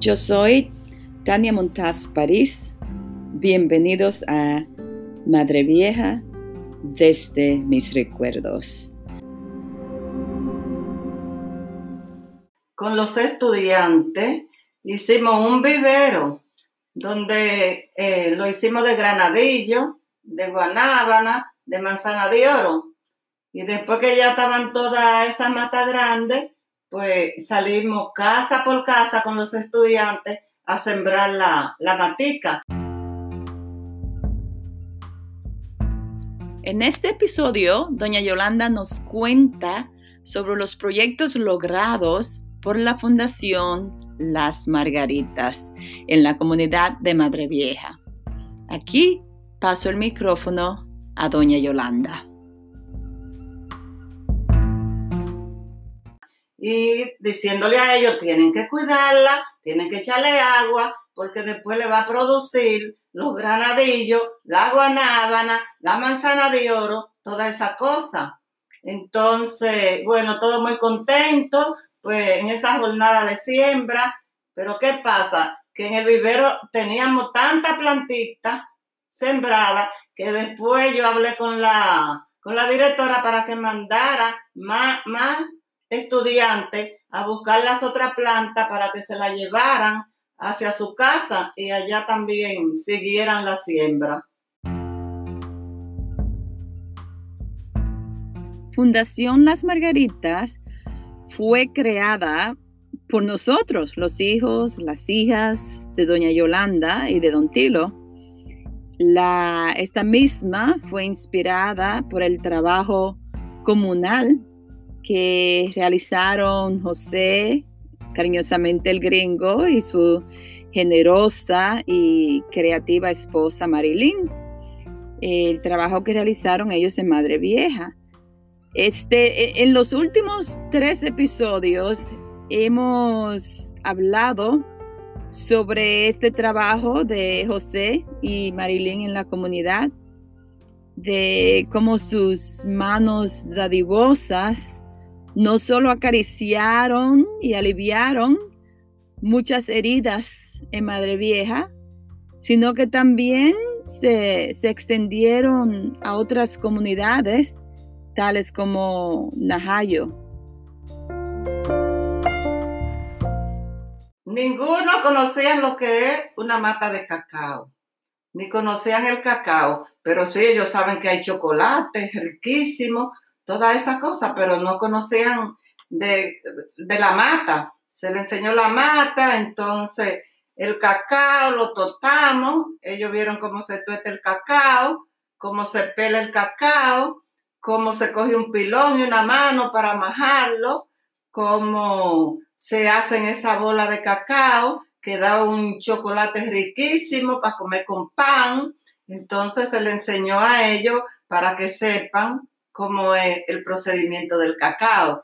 Yo soy Tania Montaz París. Bienvenidos a Madre Vieja desde mis recuerdos. Con los estudiantes hicimos un vivero donde eh, lo hicimos de granadillo, de guanábana, de manzana de oro. Y después que ya estaban todas esas matas grandes, pues salimos casa por casa con los estudiantes a sembrar la, la matica. En este episodio, doña Yolanda nos cuenta sobre los proyectos logrados por la Fundación Las Margaritas en la comunidad de Madre Vieja. Aquí paso el micrófono a doña Yolanda. Y diciéndole a ellos, tienen que cuidarla, tienen que echarle agua, porque después le va a producir los granadillos, la guanábana, la manzana de oro, toda esa cosa. Entonces, bueno, todo muy contento, pues en esa jornada de siembra, pero ¿qué pasa? Que en el vivero teníamos tanta plantita sembrada que después yo hablé con la, con la directora para que mandara más, más estudiantes a buscar las otras plantas para que se la llevaran hacia su casa y allá también siguieran la siembra. Fundación Las Margaritas fue creada por nosotros, los hijos, las hijas de doña Yolanda y de don Tilo. La, esta misma fue inspirada por el trabajo comunal que realizaron José, cariñosamente el gringo, y su generosa y creativa esposa Marilyn. El trabajo que realizaron ellos en Madre Vieja. Este, e, en los últimos tres episodios hemos hablado sobre este trabajo de José y Marilyn en la comunidad, de cómo sus manos dadivosas no solo acariciaron y aliviaron muchas heridas en Madre Vieja, sino que también se, se extendieron a otras comunidades tales como Najayo. Ninguno conocía lo que es una mata de cacao, ni conocían el cacao, pero sí ellos saben que hay chocolate riquísimo, todas esas cosas, pero no conocían de, de la mata. Se le enseñó la mata, entonces el cacao lo totamos, ellos vieron cómo se tueta el cacao, cómo se pela el cacao, cómo se coge un pilón y una mano para majarlo, cómo se hacen esa bola de cacao que da un chocolate riquísimo para comer con pan. Entonces se le enseñó a ellos para que sepan cómo es el procedimiento del cacao.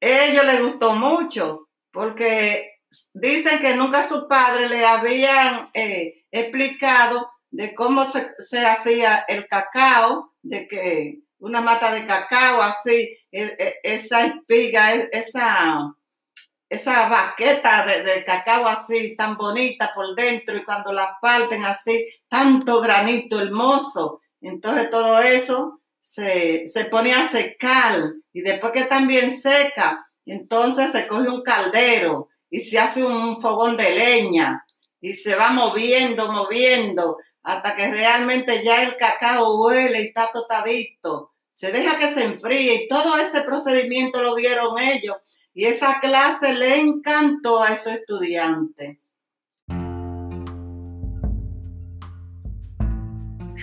A ellos les gustó mucho porque dicen que nunca su padre le habían eh, explicado de cómo se, hacía el cacao, de que una mata de cacao así, e, e, esa espiga, e, esa, esa baqueta de, cacao así tan bonita por dentro y cuando la parten así, tanto granito hermoso. Entonces todo eso se, se pone a secar y después que también seca, entonces se coge un caldero y se hace un fogón de leña y se va moviendo, moviendo hasta que realmente ya el cacao huele y está totadito se deja que se enfríe y todo ese procedimiento lo vieron ellos y esa clase le encantó a esos estudiantes.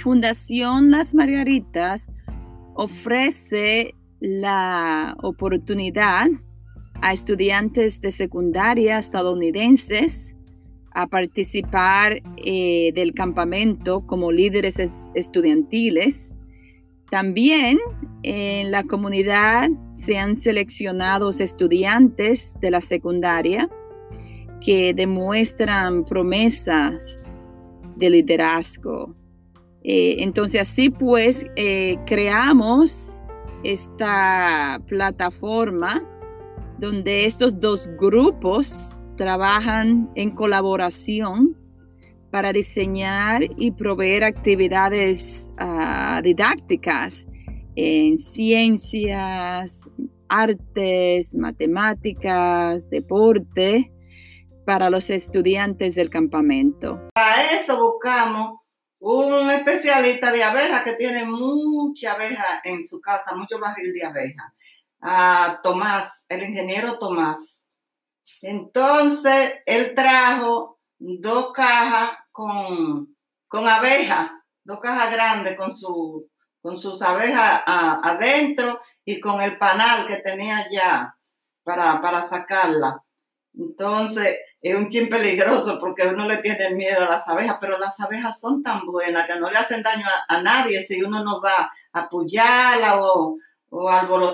Fundación Las Margaritas ofrece la oportunidad a estudiantes de secundaria estadounidenses a participar eh, del campamento como líderes estudiantiles también en la comunidad se han seleccionado estudiantes de la secundaria que demuestran promesas de liderazgo. Eh, entonces así pues eh, creamos esta plataforma donde estos dos grupos trabajan en colaboración para diseñar y proveer actividades ah, didácticas en ciencias, artes, matemáticas, deporte para los estudiantes del campamento. Para eso buscamos un especialista de abejas que tiene mucha abeja en su casa, mucho barril de abeja. A Tomás, el ingeniero Tomás. Entonces, él trajo dos cajas con, con abejas, dos cajas grandes con, su, con sus abejas adentro y con el panal que tenía ya para, para sacarla. Entonces, es un chin peligroso porque uno le tiene miedo a las abejas, pero las abejas son tan buenas que no le hacen daño a, nadie si uno no va a apoyarla o,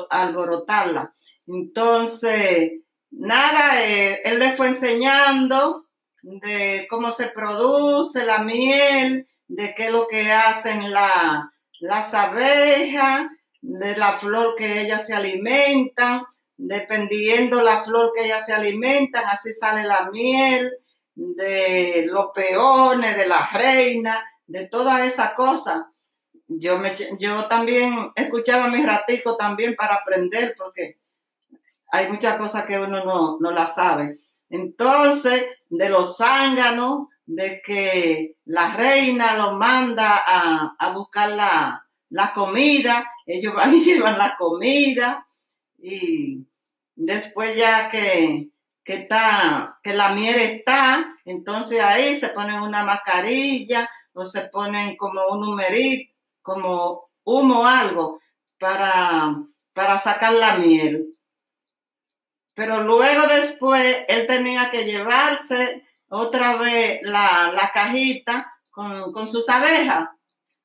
alborotarla. Entonces, nada, eh, él le fue enseñando de cómo se produce la miel, de qué es lo que hacen la, las abejas, de la flor que ellas se alimentan dependiendo la flor que ellas se alimentan, así sale la miel, de los peones, de la reina, de todas esas cosas. Yo, me, yo también escuchaba mis raticos también para aprender, porque hay muchas cosas que uno no, no las sabe. Entonces, de los zánganos, de que la reina los manda a, a buscar la, la comida, ellos van y llevan la comida, y después ya que, que, está, que la miel está, entonces ahí se ponen una mascarilla o se ponen como un numerito, como humo o algo para, para sacar la miel. Pero luego después él tenía que llevarse otra vez la, la cajita con, con sus abejas.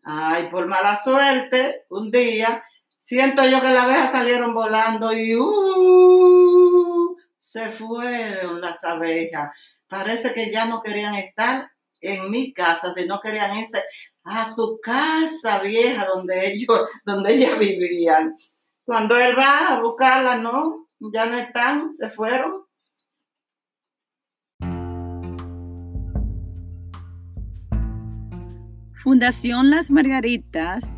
Ay, por mala suerte, un día Siento yo que las abejas salieron volando y uh, se fueron las abejas. Parece que ya no querían estar en mi casa, sino querían irse a su casa vieja donde ellos, donde ellas vivían. Cuando él va a buscarla, no, ya no están, se fueron. Fundación Las Margaritas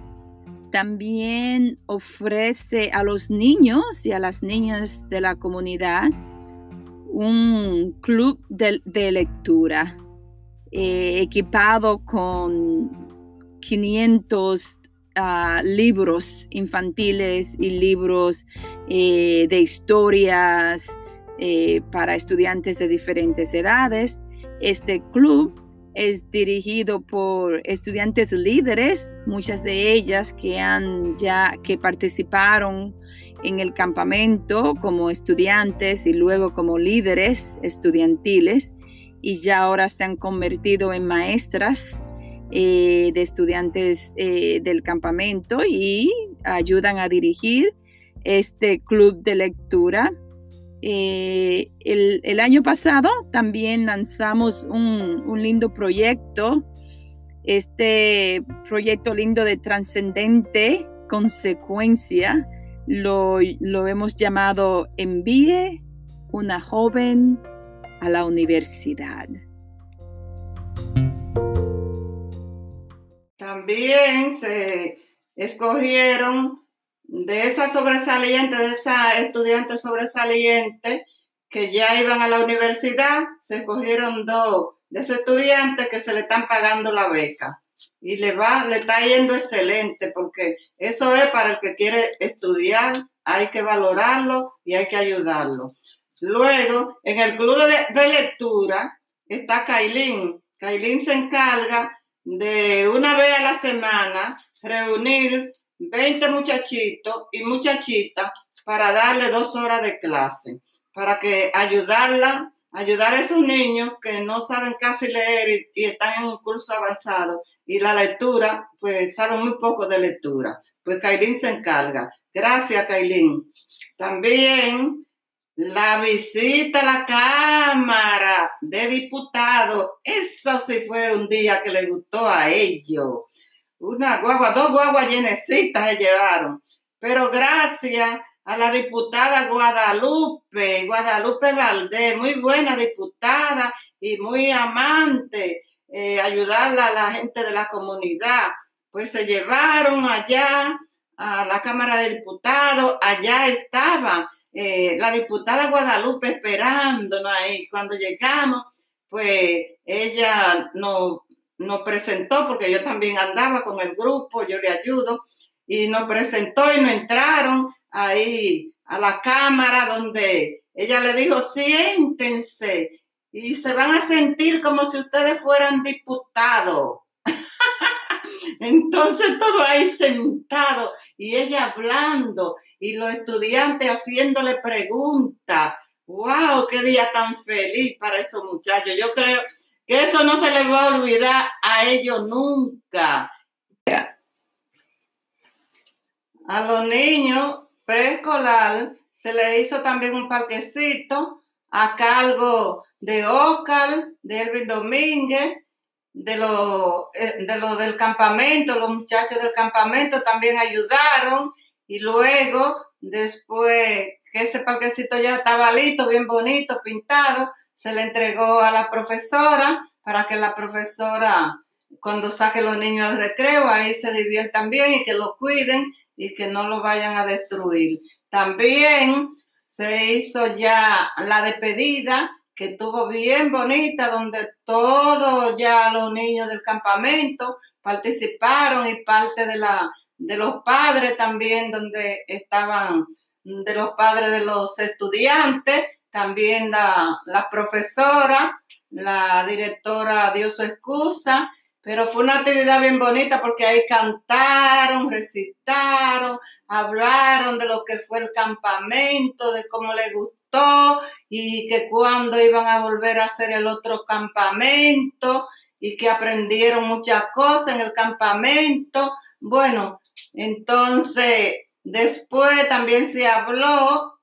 también ofrece a los niños y a las niñas de la comunidad un club de, lectura eh, equipado con 500 ah, libros infantiles y libros eh, de historias eh, para estudiantes de diferentes edades. Este club es dirigido por estudiantes líderes, muchas de ellas que han ya que participaron en el campamento como estudiantes y luego como líderes estudiantiles y ya ahora se han convertido en maestras eh, de estudiantes eh, del campamento y ayudan a dirigir este club de lectura eh, el, año pasado también lanzamos un, lindo proyecto, este proyecto lindo de trascendente consecuencia, lo, lo hemos llamado Envíe una joven a la universidad. También se escogieron de esa sobresaliente, de esa estudiante sobresaliente que ya iban a la universidad, se escogieron dos de ese estudiante que se le están pagando la beca y le va, le está yendo excelente porque eso es para el que quiere estudiar, hay que valorarlo y hay que ayudarlo. Luego, en el club de, de lectura está Kailin. Kailin se encarga de una vez a la semana reunir 20 muchachitos y muchachitas para darle dos horas de clase, para que ayudarla, ayudar a esos niños que no saben casi leer y, están en un curso avanzado y la lectura, pues saben muy poco de lectura. Pues Kailin se encarga. Gracias, Kailin. También la visita a la Cámara de Diputados, eso sí fue un día que le gustó a ellos una guagua, dos guaguas llenecitas se llevaron. Pero gracias a la diputada Guadalupe, Guadalupe Valdés, muy buena diputada y muy amante, eh, ayudarla a la gente de la comunidad. Pues se llevaron allá a la Cámara de Diputados, allá estaba eh, la diputada Guadalupe esperándonos ahí. Cuando llegamos, pues ella nos, nos presentó, porque yo también andaba con el grupo, yo le ayudo, y nos presentó y nos entraron ahí a la cámara donde ella le dijo, siéntense y se van a sentir como si ustedes fueran diputados. Entonces todo ahí sentado y ella hablando y los estudiantes haciéndole preguntas. ¡Wow! ¡Qué día tan feliz para esos muchachos! Yo creo que eso no se les va a olvidar a ellos nunca. A los niños preescolar se le hizo también un parquecito a cargo de Ocal, de Elvin Domínguez, de lo, eh, de lo del campamento, los muchachos del campamento también ayudaron y luego, después que ese parquecito ya estaba listo, bien bonito, pintado, se le entregó a la profesora para que la profesora, cuando saque los niños al recreo, ahí se diviertan bien y que lo cuiden y que no lo vayan a destruir. También se hizo ya la despedida que estuvo bien bonita, donde todos ya los niños del campamento participaron y parte de, la, de los padres también, donde estaban de los padres de los estudiantes, también la, profesora, la directora dio su excusa pero fue una actividad bien bonita porque ahí cantaron, recitaron, hablaron de lo que fue el campamento, de cómo les gustó y que cuando iban a volver a hacer el otro campamento y que aprendieron muchas cosas en el campamento. Bueno, entonces después también se habló,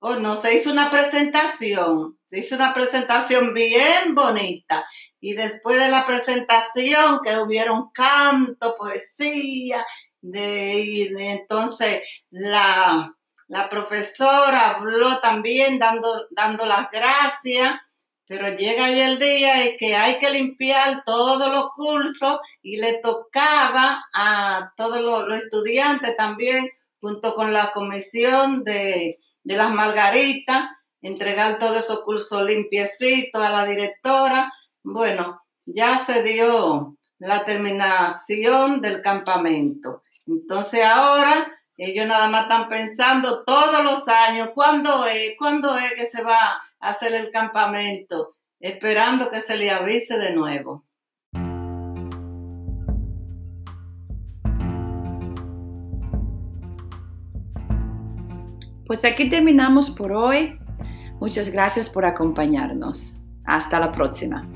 o no, se hizo una presentación, se hizo una presentación bien bonita. Y después de la presentación, que hubieron canto, poesía, de, y entonces la, la, profesora habló también dando, dando las gracias, pero llega ahí el día en que hay que limpiar todos los cursos y le tocaba a todos los, estudiantes también, junto con la comisión de, de las margaritas, entregar todos esos cursos limpiecitos a la directora bueno, ya se dio la terminación del campamento. Entonces ahora ellos nada más están pensando todos los años, ¿cuándo es? ¿Cuándo es que se va a hacer el campamento? Esperando que se le avise de nuevo. Pues aquí terminamos por hoy. Muchas gracias por acompañarnos. Hasta la próxima.